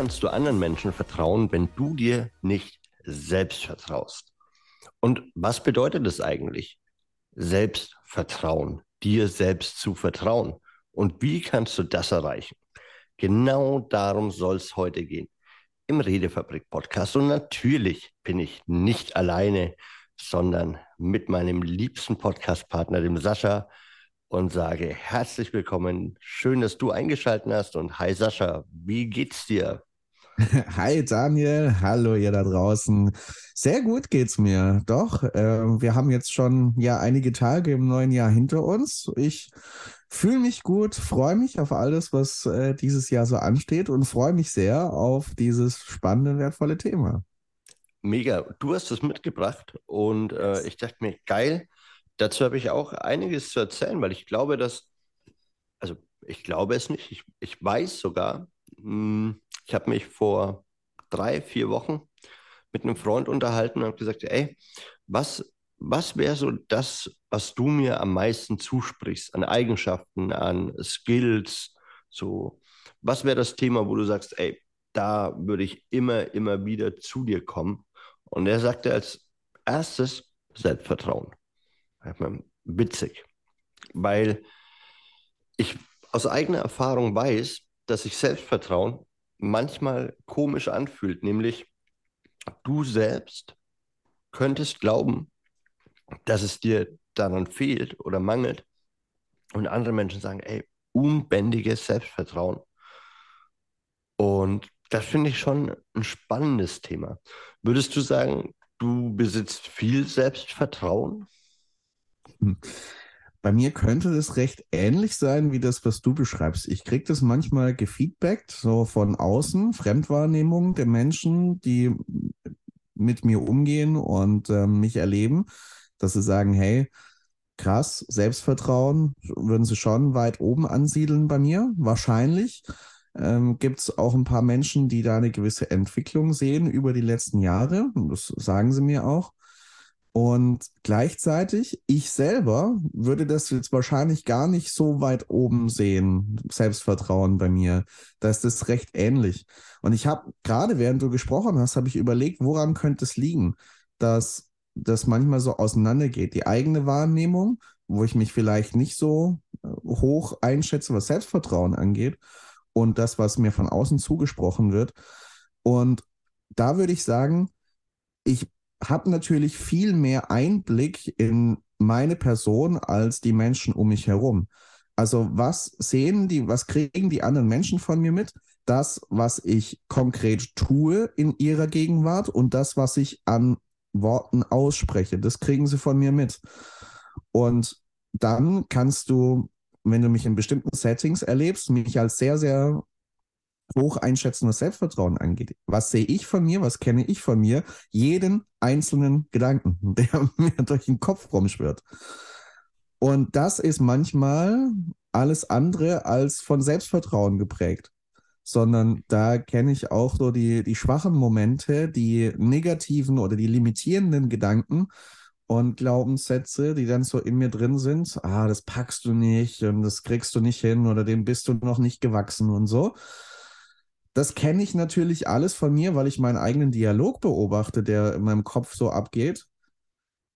kannst du anderen Menschen vertrauen, wenn du dir nicht selbst vertraust? Und was bedeutet es eigentlich? Selbstvertrauen, dir selbst zu vertrauen. Und wie kannst du das erreichen? Genau darum soll es heute gehen im Redefabrik-Podcast. Und natürlich bin ich nicht alleine, sondern mit meinem liebsten Podcast-Partner, dem Sascha, und sage herzlich willkommen. Schön, dass du eingeschaltet hast. Und hi Sascha, wie geht's dir? Hi Daniel, hallo ihr da draußen. Sehr gut geht's mir. Doch, äh, wir haben jetzt schon ja einige Tage im neuen Jahr hinter uns. Ich fühle mich gut, freue mich auf alles, was äh, dieses Jahr so ansteht und freue mich sehr auf dieses spannende, wertvolle Thema. Mega, du hast es mitgebracht und äh, ich dachte mir, geil, dazu habe ich auch einiges zu erzählen, weil ich glaube, dass, also ich glaube es nicht, ich, ich weiß sogar, mh, hm, ich habe mich vor drei, vier Wochen mit einem Freund unterhalten und habe gesagt, ey, was, was wäre so das, was du mir am meisten zusprichst an Eigenschaften, an Skills, so, was wäre das Thema, wo du sagst, ey, da würde ich immer, immer wieder zu dir kommen? Und er sagte als erstes Selbstvertrauen. Witzig, weil ich aus eigener Erfahrung weiß, dass sich Selbstvertrauen manchmal komisch anfühlt, nämlich du selbst könntest glauben, dass es dir daran fehlt oder mangelt und andere Menschen sagen, ey, unbändiges Selbstvertrauen. Und das finde ich schon ein spannendes Thema. Würdest du sagen, du besitzt viel Selbstvertrauen? Bei mir könnte das recht ähnlich sein wie das, was du beschreibst. Ich kriege das manchmal gefeedbackt, so von außen, Fremdwahrnehmung der Menschen, die mit mir umgehen und äh, mich erleben, dass sie sagen, hey, krass, Selbstvertrauen würden sie schon weit oben ansiedeln bei mir, wahrscheinlich. Ähm, Gibt es auch ein paar Menschen, die da eine gewisse Entwicklung sehen über die letzten Jahre. Das sagen sie mir auch. Und gleichzeitig, ich selber würde das jetzt wahrscheinlich gar nicht so weit oben sehen, Selbstvertrauen bei mir. Da ist das recht ähnlich. Und ich habe, gerade während du gesprochen hast, habe ich überlegt, woran könnte es liegen, dass das manchmal so auseinandergeht. Die eigene Wahrnehmung, wo ich mich vielleicht nicht so äh, hoch einschätze, was Selbstvertrauen angeht, und das, was mir von außen zugesprochen wird. Und da würde ich sagen, ich habe natürlich viel mehr Einblick in meine Person als die Menschen um mich herum. Also was sehen die, was kriegen die anderen Menschen von mir mit? Das, was ich konkret tue in ihrer Gegenwart und das, was ich an Worten ausspreche, das kriegen sie von mir mit. Und dann kannst du, wenn du mich in bestimmten Settings erlebst, mich als sehr, sehr hoch einschätzen, was Selbstvertrauen angeht. Was sehe ich von mir, was kenne ich von mir? Jeden einzelnen Gedanken, der mir durch den Kopf rumschwirrt. Und das ist manchmal alles andere als von Selbstvertrauen geprägt, sondern da kenne ich auch so die, die schwachen Momente, die negativen oder die limitierenden Gedanken und Glaubenssätze, die dann so in mir drin sind. Ah, das packst du nicht und das kriegst du nicht hin oder dem bist du noch nicht gewachsen und so. Das kenne ich natürlich alles von mir, weil ich meinen eigenen Dialog beobachte, der in meinem Kopf so abgeht.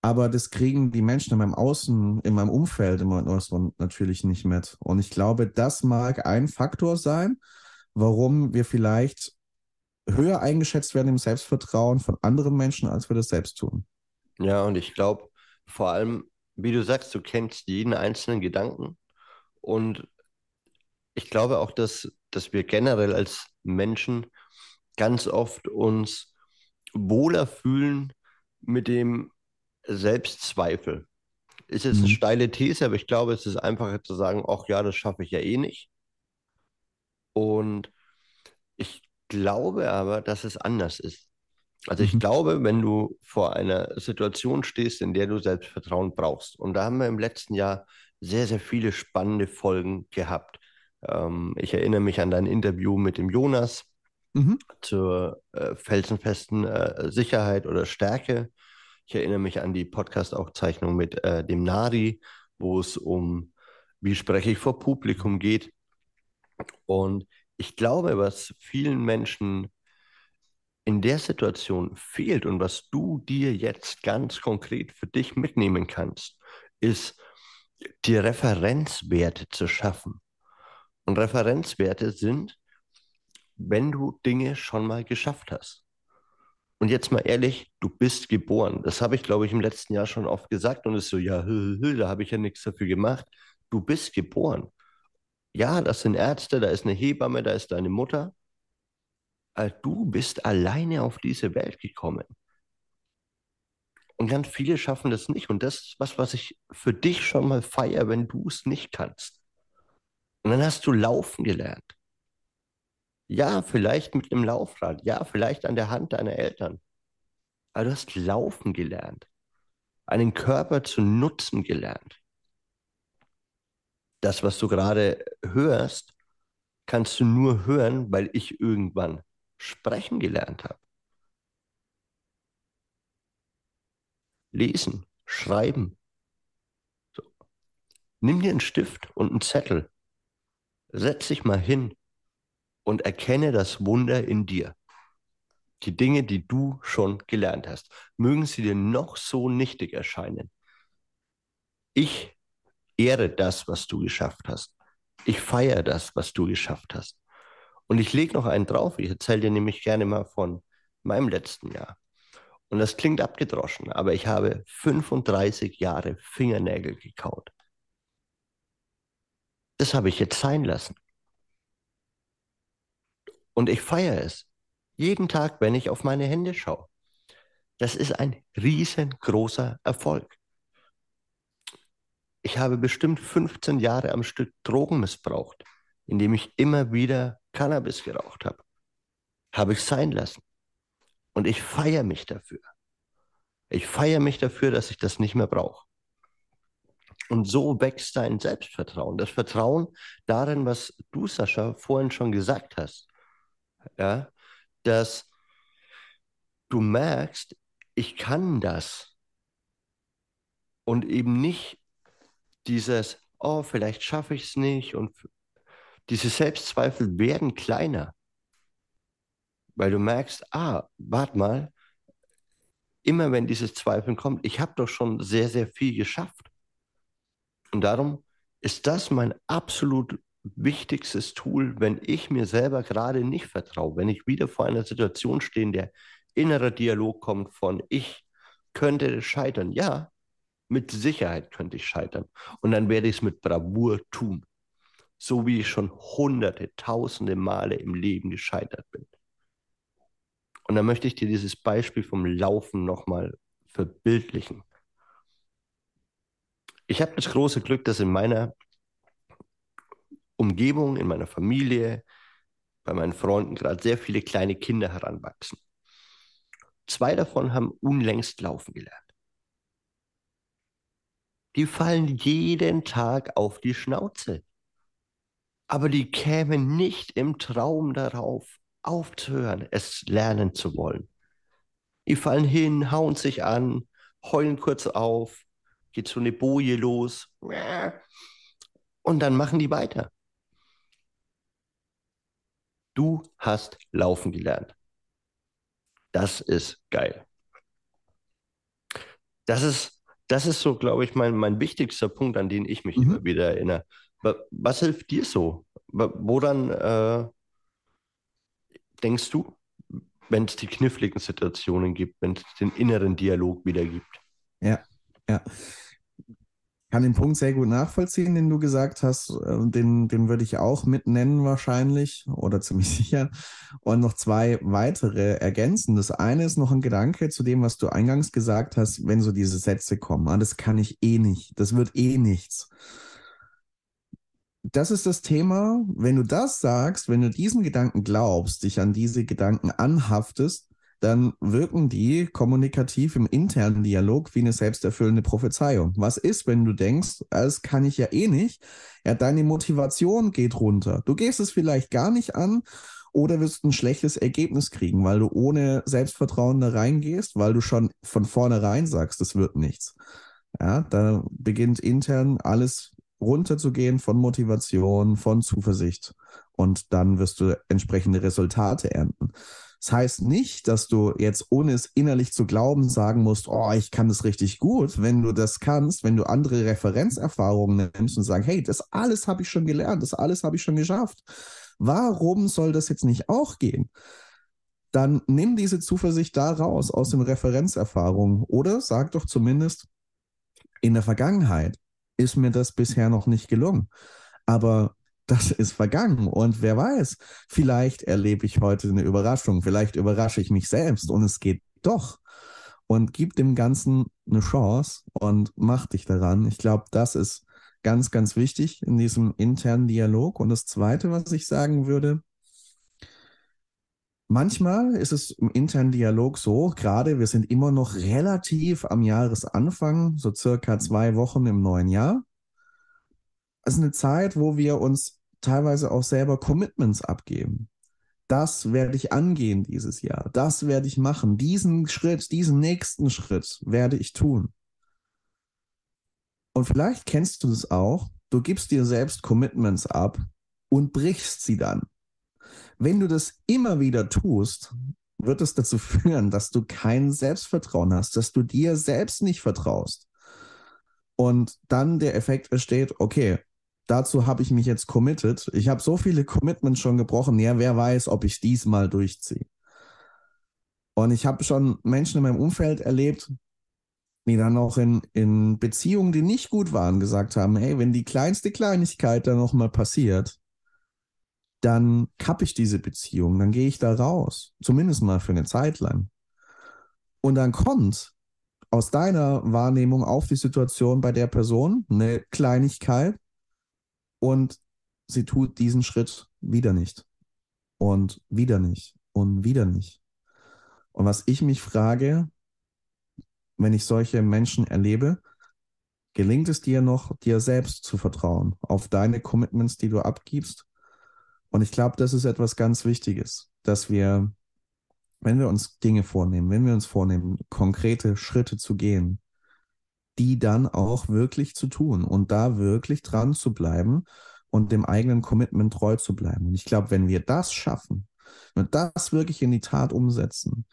Aber das kriegen die Menschen in meinem Außen, in meinem Umfeld immer natürlich nicht mit. Und ich glaube, das mag ein Faktor sein, warum wir vielleicht höher eingeschätzt werden im Selbstvertrauen von anderen Menschen, als wir das selbst tun. Ja, und ich glaube, vor allem, wie du sagst, du kennst jeden einzelnen Gedanken. Und ich glaube auch, dass, dass wir generell als Menschen ganz oft uns wohler fühlen mit dem Selbstzweifel. Ist jetzt eine mhm. steile These, aber ich glaube, es ist einfacher zu sagen, ach ja, das schaffe ich ja eh nicht. Und ich glaube aber, dass es anders ist. Also ich mhm. glaube, wenn du vor einer Situation stehst, in der du Selbstvertrauen brauchst, und da haben wir im letzten Jahr sehr, sehr viele spannende Folgen gehabt. Ähm, ich erinnere mich an dein Interview mit dem Jonas mhm. zur äh, felsenfesten äh, Sicherheit oder Stärke. Ich erinnere mich an die Podcast-Aufzeichnung mit äh, dem Nari, wo es um, wie spreche ich vor Publikum geht. Und ich glaube, was vielen Menschen in der Situation fehlt und was du dir jetzt ganz konkret für dich mitnehmen kannst, ist, die Referenzwerte zu schaffen. Und Referenzwerte sind, wenn du Dinge schon mal geschafft hast. Und jetzt mal ehrlich, du bist geboren. Das habe ich, glaube ich, im letzten Jahr schon oft gesagt und es ist so, ja, hü, hü, da habe ich ja nichts dafür gemacht. Du bist geboren. Ja, das sind Ärzte, da ist eine Hebamme, da ist deine Mutter. Aber du bist alleine auf diese Welt gekommen. Und ganz viele schaffen das nicht. Und das ist was, was ich für dich schon mal feiere, wenn du es nicht kannst. Und dann hast du laufen gelernt. Ja, vielleicht mit einem Laufrad. Ja, vielleicht an der Hand deiner Eltern. Aber du hast laufen gelernt. Einen Körper zu nutzen gelernt. Das, was du gerade hörst, kannst du nur hören, weil ich irgendwann sprechen gelernt habe. Lesen, schreiben. So. Nimm dir einen Stift und einen Zettel. Setz dich mal hin und erkenne das Wunder in dir. Die Dinge, die du schon gelernt hast, mögen sie dir noch so nichtig erscheinen. Ich ehre das, was du geschafft hast. Ich feiere das, was du geschafft hast. Und ich lege noch einen drauf. Ich erzähle dir nämlich gerne mal von meinem letzten Jahr. Und das klingt abgedroschen, aber ich habe 35 Jahre Fingernägel gekaut. Das habe ich jetzt sein lassen. Und ich feiere es. Jeden Tag, wenn ich auf meine Hände schaue. Das ist ein riesengroßer Erfolg. Ich habe bestimmt 15 Jahre am Stück Drogen missbraucht, indem ich immer wieder Cannabis geraucht habe. Habe ich sein lassen. Und ich feiere mich dafür. Ich feiere mich dafür, dass ich das nicht mehr brauche. Und so wächst dein Selbstvertrauen. Das Vertrauen darin, was du, Sascha, vorhin schon gesagt hast ja, dass du merkst, ich kann das. Und eben nicht dieses, oh, vielleicht schaffe ich es nicht. Und diese Selbstzweifel werden kleiner. Weil du merkst, ah, warte mal, immer wenn dieses Zweifeln kommt, ich habe doch schon sehr, sehr viel geschafft. Und darum ist das mein absolut wichtigstes Tool, wenn ich mir selber gerade nicht vertraue, wenn ich wieder vor einer Situation stehe, in der innerer Dialog kommt von ich könnte scheitern. Ja, mit Sicherheit könnte ich scheitern. Und dann werde ich es mit Bravour tun. So wie ich schon hunderte, tausende Male im Leben gescheitert bin. Und dann möchte ich dir dieses Beispiel vom Laufen nochmal verbildlichen. Ich habe das große Glück, dass in meiner Umgebung, in meiner Familie, bei meinen Freunden gerade sehr viele kleine Kinder heranwachsen. Zwei davon haben unlängst laufen gelernt. Die fallen jeden Tag auf die Schnauze. Aber die kämen nicht im Traum darauf, aufzuhören, es lernen zu wollen. Die fallen hin, hauen sich an, heulen kurz auf, geht so eine Boje los und dann machen die weiter. Du hast laufen gelernt. Das ist geil. Das ist, das ist so, glaube ich, mein, mein wichtigster Punkt, an den ich mich mhm. immer wieder erinnere. Was hilft dir so? Woran äh, denkst du, wenn es die kniffligen Situationen gibt, wenn es den inneren Dialog wieder gibt? Ja, ja kann den Punkt sehr gut nachvollziehen, den du gesagt hast. Äh, den, den würde ich auch mit nennen wahrscheinlich oder ziemlich sicher. Und noch zwei weitere ergänzen. Das eine ist noch ein Gedanke zu dem, was du eingangs gesagt hast, wenn so diese Sätze kommen. Ah, das kann ich eh nicht. Das wird eh nichts. Das ist das Thema. Wenn du das sagst, wenn du diesen Gedanken glaubst, dich an diese Gedanken anhaftest, dann wirken die kommunikativ im internen Dialog wie eine selbsterfüllende Prophezeiung. Was ist, wenn du denkst, das kann ich ja eh nicht? Ja, deine Motivation geht runter. Du gehst es vielleicht gar nicht an oder wirst ein schlechtes Ergebnis kriegen, weil du ohne Selbstvertrauen da reingehst, weil du schon von vornherein sagst, es wird nichts. Ja, da beginnt intern alles runterzugehen von Motivation, von Zuversicht. Und dann wirst du entsprechende Resultate ernten. Das heißt nicht, dass du jetzt, ohne es innerlich zu glauben, sagen musst, oh, ich kann das richtig gut. Wenn du das kannst, wenn du andere Referenzerfahrungen nimmst und sagst, hey, das alles habe ich schon gelernt, das alles habe ich schon geschafft. Warum soll das jetzt nicht auch gehen? Dann nimm diese Zuversicht da raus aus den Referenzerfahrungen oder sag doch zumindest, in der Vergangenheit ist mir das bisher noch nicht gelungen. Aber das ist vergangen. Und wer weiß, vielleicht erlebe ich heute eine Überraschung, vielleicht überrasche ich mich selbst und es geht doch. Und gib dem Ganzen eine Chance und mach dich daran. Ich glaube, das ist ganz, ganz wichtig in diesem internen Dialog. Und das Zweite, was ich sagen würde, manchmal ist es im internen Dialog so, gerade wir sind immer noch relativ am Jahresanfang, so circa zwei Wochen im neuen Jahr ist eine Zeit, wo wir uns teilweise auch selber Commitments abgeben. Das werde ich angehen dieses Jahr. Das werde ich machen. Diesen Schritt, diesen nächsten Schritt werde ich tun. Und vielleicht kennst du das auch. Du gibst dir selbst Commitments ab und brichst sie dann. Wenn du das immer wieder tust, wird es dazu führen, dass du kein Selbstvertrauen hast, dass du dir selbst nicht vertraust. Und dann der Effekt entsteht, okay, dazu habe ich mich jetzt committed. Ich habe so viele Commitments schon gebrochen. Ja, wer weiß, ob ich diesmal durchziehe. Und ich habe schon Menschen in meinem Umfeld erlebt, die dann auch in, in Beziehungen, die nicht gut waren, gesagt haben, hey, wenn die kleinste Kleinigkeit dann nochmal passiert, dann kappe ich diese Beziehung, dann gehe ich da raus, zumindest mal für eine Zeit lang. Und dann kommt aus deiner Wahrnehmung auf die Situation bei der Person eine Kleinigkeit, und sie tut diesen Schritt wieder nicht. Und wieder nicht. Und wieder nicht. Und was ich mich frage, wenn ich solche Menschen erlebe, gelingt es dir noch, dir selbst zu vertrauen, auf deine Commitments, die du abgibst? Und ich glaube, das ist etwas ganz Wichtiges, dass wir, wenn wir uns Dinge vornehmen, wenn wir uns vornehmen, konkrete Schritte zu gehen, die dann auch wirklich zu tun und da wirklich dran zu bleiben und dem eigenen Commitment treu zu bleiben. Und ich glaube, wenn wir das schaffen, wenn wir das wirklich in die Tat umsetzen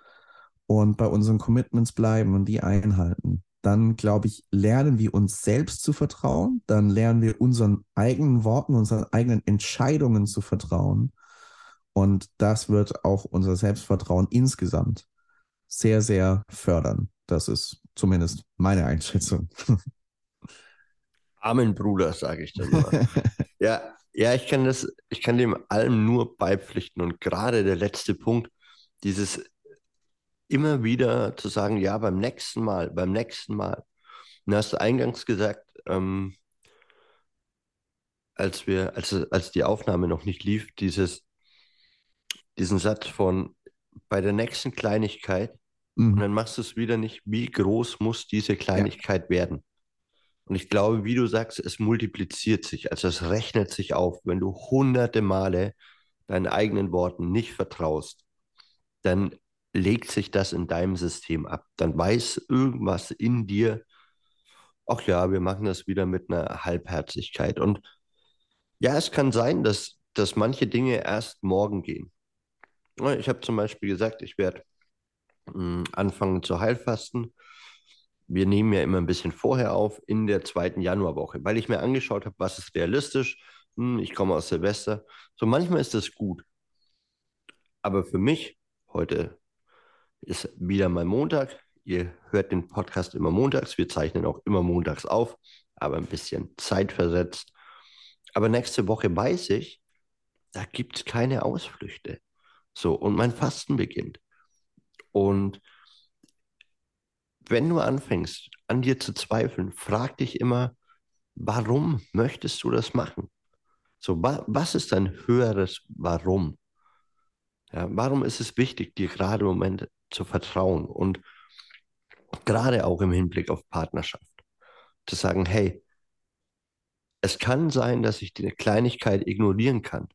und bei unseren Commitments bleiben und die einhalten, dann glaube ich, lernen wir uns selbst zu vertrauen, dann lernen wir unseren eigenen Worten, unseren eigenen Entscheidungen zu vertrauen. Und das wird auch unser Selbstvertrauen insgesamt sehr, sehr fördern. Das ist zumindest meine Einschätzung. Amen, Bruder, sage ich dann immer. ja, ja, ich kann das, ich kann dem allem nur beipflichten. Und gerade der letzte Punkt, dieses immer wieder zu sagen, ja, beim nächsten Mal, beim nächsten Mal. Und hast du eingangs gesagt, ähm, als wir, als, als die Aufnahme noch nicht lief, dieses, diesen Satz von bei der nächsten Kleinigkeit Mhm. Und dann machst du es wieder nicht, wie groß muss diese Kleinigkeit ja. werden. Und ich glaube, wie du sagst, es multipliziert sich, also es rechnet sich auf. Wenn du hunderte Male deinen eigenen Worten nicht vertraust, dann legt sich das in deinem System ab. Dann weiß irgendwas in dir, ach ja, wir machen das wieder mit einer Halbherzigkeit. Und ja, es kann sein, dass, dass manche Dinge erst morgen gehen. Ich habe zum Beispiel gesagt, ich werde anfangen zu Heilfasten. Wir nehmen ja immer ein bisschen vorher auf, in der zweiten Januarwoche, weil ich mir angeschaut habe, was ist realistisch. Hm, ich komme aus Silvester. So manchmal ist das gut. Aber für mich, heute ist wieder mal Montag. Ihr hört den Podcast immer montags. Wir zeichnen auch immer montags auf, aber ein bisschen zeitversetzt. Aber nächste Woche weiß ich, da gibt es keine Ausflüchte. So, und mein Fasten beginnt. Und wenn du anfängst, an dir zu zweifeln, frag dich immer, warum möchtest du das machen? So, wa was ist dein höheres Warum? Ja, warum ist es wichtig, dir gerade im Moment zu vertrauen und gerade auch im Hinblick auf Partnerschaft zu sagen, hey, es kann sein, dass ich die Kleinigkeit ignorieren kann.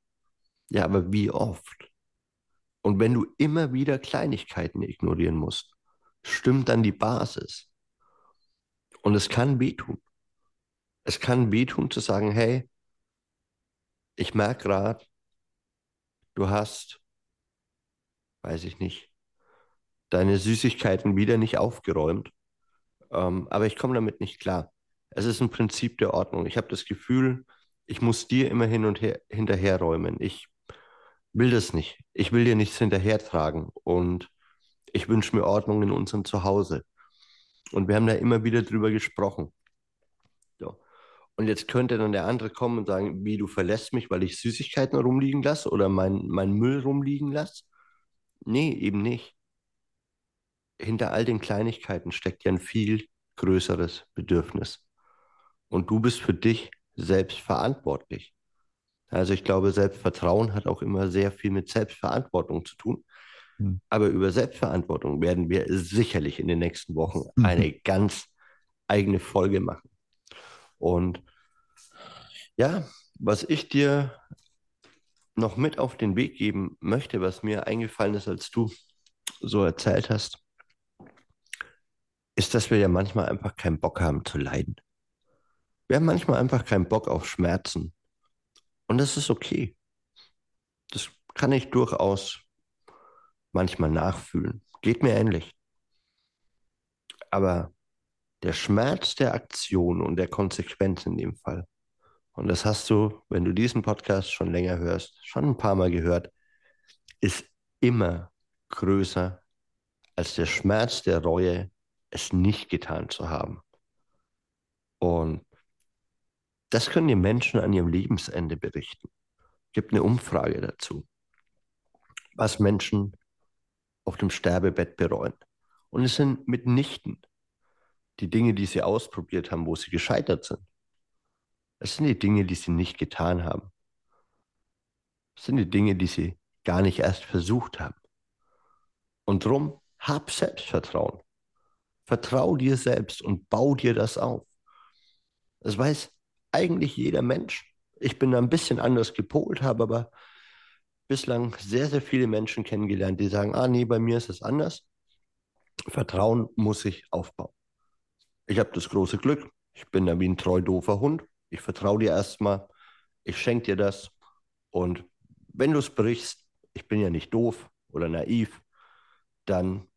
Ja, aber wie oft? Und wenn du immer wieder Kleinigkeiten ignorieren musst, stimmt dann die Basis. Und es kann wehtun. Es kann wehtun zu sagen, hey, ich merke gerade, du hast, weiß ich nicht, deine Süßigkeiten wieder nicht aufgeräumt. Ähm, aber ich komme damit nicht klar. Es ist ein Prinzip der Ordnung. Ich habe das Gefühl, ich muss dir immer hin und her hinterherräumen. Ich will das nicht. Ich will dir nichts hinterhertragen. Und ich wünsche mir Ordnung in unserem Zuhause. Und wir haben da immer wieder drüber gesprochen. So. Und jetzt könnte dann der andere kommen und sagen, wie du verlässt mich, weil ich Süßigkeiten rumliegen lasse oder mein, mein Müll rumliegen lasse. Nee, eben nicht. Hinter all den Kleinigkeiten steckt ja ein viel größeres Bedürfnis. Und du bist für dich selbst verantwortlich. Also ich glaube, Selbstvertrauen hat auch immer sehr viel mit Selbstverantwortung zu tun. Hm. Aber über Selbstverantwortung werden wir sicherlich in den nächsten Wochen mhm. eine ganz eigene Folge machen. Und ja, was ich dir noch mit auf den Weg geben möchte, was mir eingefallen ist, als du so erzählt hast, ist, dass wir ja manchmal einfach keinen Bock haben zu leiden. Wir haben manchmal einfach keinen Bock auf Schmerzen. Und das ist okay. Das kann ich durchaus manchmal nachfühlen. Geht mir ähnlich. Aber der Schmerz der Aktion und der Konsequenz in dem Fall, und das hast du, wenn du diesen Podcast schon länger hörst, schon ein paar Mal gehört, ist immer größer als der Schmerz der Reue, es nicht getan zu haben. Und das können die Menschen an ihrem Lebensende berichten. Es gibt eine Umfrage dazu, was Menschen auf dem Sterbebett bereuen. Und es sind mitnichten die Dinge, die sie ausprobiert haben, wo sie gescheitert sind. Es sind die Dinge, die sie nicht getan haben. Es sind die Dinge, die sie gar nicht erst versucht haben. Und drum, hab Selbstvertrauen. Vertrau dir selbst und bau dir das auf. Das weiß eigentlich jeder Mensch. Ich bin da ein bisschen anders gepolt, habe aber bislang sehr, sehr viele Menschen kennengelernt, die sagen, ah nee, bei mir ist es anders. Vertrauen muss ich aufbauen. Ich habe das große Glück, ich bin da wie ein treu doofer Hund. Ich vertraue dir erstmal, ich schenke dir das. Und wenn du es brichst, ich bin ja nicht doof oder naiv, dann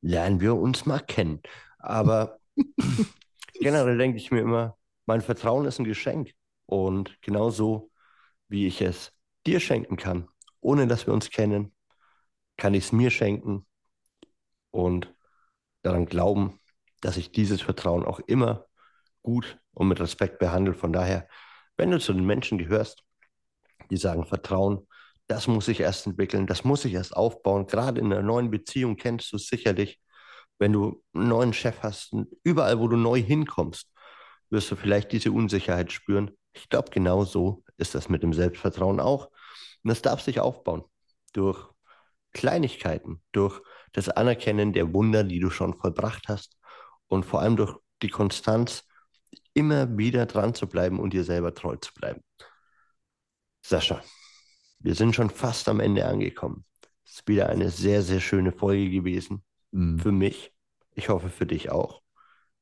lernen wir uns mal kennen. Aber generell denke ich mir immer, mein Vertrauen ist ein Geschenk. Und genauso wie ich es dir schenken kann, ohne dass wir uns kennen, kann ich es mir schenken und daran glauben, dass ich dieses Vertrauen auch immer gut und mit Respekt behandle. Von daher, wenn du zu den Menschen gehörst, die sagen, Vertrauen, das muss ich erst entwickeln, das muss ich erst aufbauen. Gerade in einer neuen Beziehung kennst du sicherlich, wenn du einen neuen Chef hast, überall, wo du neu hinkommst, wirst du vielleicht diese Unsicherheit spüren. Ich glaube, genau so ist das mit dem Selbstvertrauen auch. Und das darf sich aufbauen durch Kleinigkeiten, durch das Anerkennen der Wunder, die du schon vollbracht hast und vor allem durch die Konstanz, immer wieder dran zu bleiben und dir selber treu zu bleiben. Sascha, wir sind schon fast am Ende angekommen. Es ist wieder eine sehr, sehr schöne Folge gewesen. Mhm. Für mich. Ich hoffe für dich auch.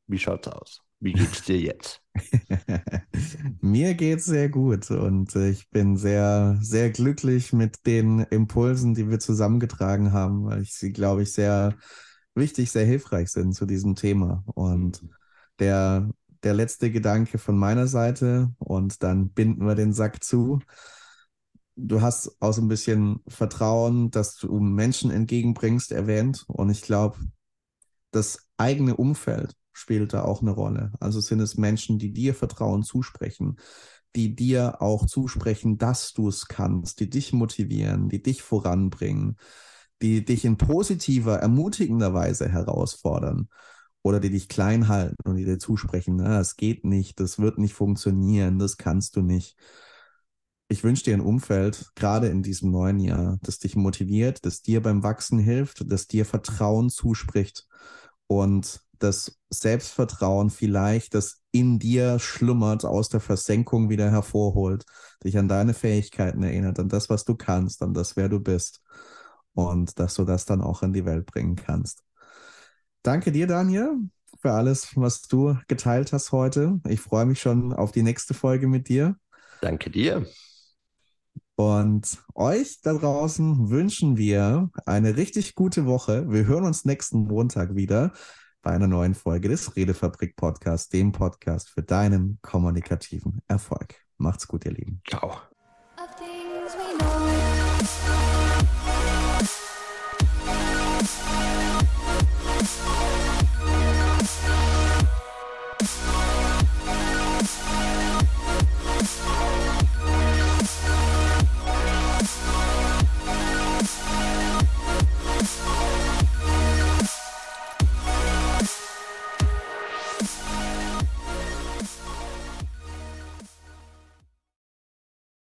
Wie schaut's aus? Wie geht's dir jetzt? Mir geht's sehr gut und äh, ich bin sehr, sehr glücklich mit den Impulsen, die wir zusammengetragen haben, weil ich sie, glaube ich, sehr wichtig, sehr hilfreich sind zu diesem Thema. Und mhm. der, der letzte Gedanke von meiner Seite und dann binden wir den Sack zu. Du hast auch so ein bisschen Vertrauen, dass du Menschen entgegenbringst, erwähnt. Und ich glaube, das eigene Umfeld spielt da auch eine Rolle. Also sind es Menschen, die dir Vertrauen zusprechen, die dir auch zusprechen, dass du es kannst, die dich motivieren, die dich voranbringen, die dich in positiver, ermutigender Weise herausfordern oder die dich klein halten und die dir zusprechen, na, das geht nicht, das wird nicht funktionieren, das kannst du nicht. Ich wünsche dir ein Umfeld, gerade in diesem neuen Jahr, das dich motiviert, das dir beim Wachsen hilft, das dir Vertrauen zuspricht und das Selbstvertrauen vielleicht, das in dir schlummert, aus der Versenkung wieder hervorholt, dich an deine Fähigkeiten erinnert, an das, was du kannst, an das, wer du bist und dass du das dann auch in die Welt bringen kannst. Danke dir, Daniel, für alles, was du geteilt hast heute. Ich freue mich schon auf die nächste Folge mit dir. Danke dir. Und euch da draußen wünschen wir eine richtig gute Woche. Wir hören uns nächsten Montag wieder bei einer neuen Folge des Redefabrik Podcasts, dem Podcast für deinen kommunikativen Erfolg. Macht's gut, ihr Lieben. Ciao.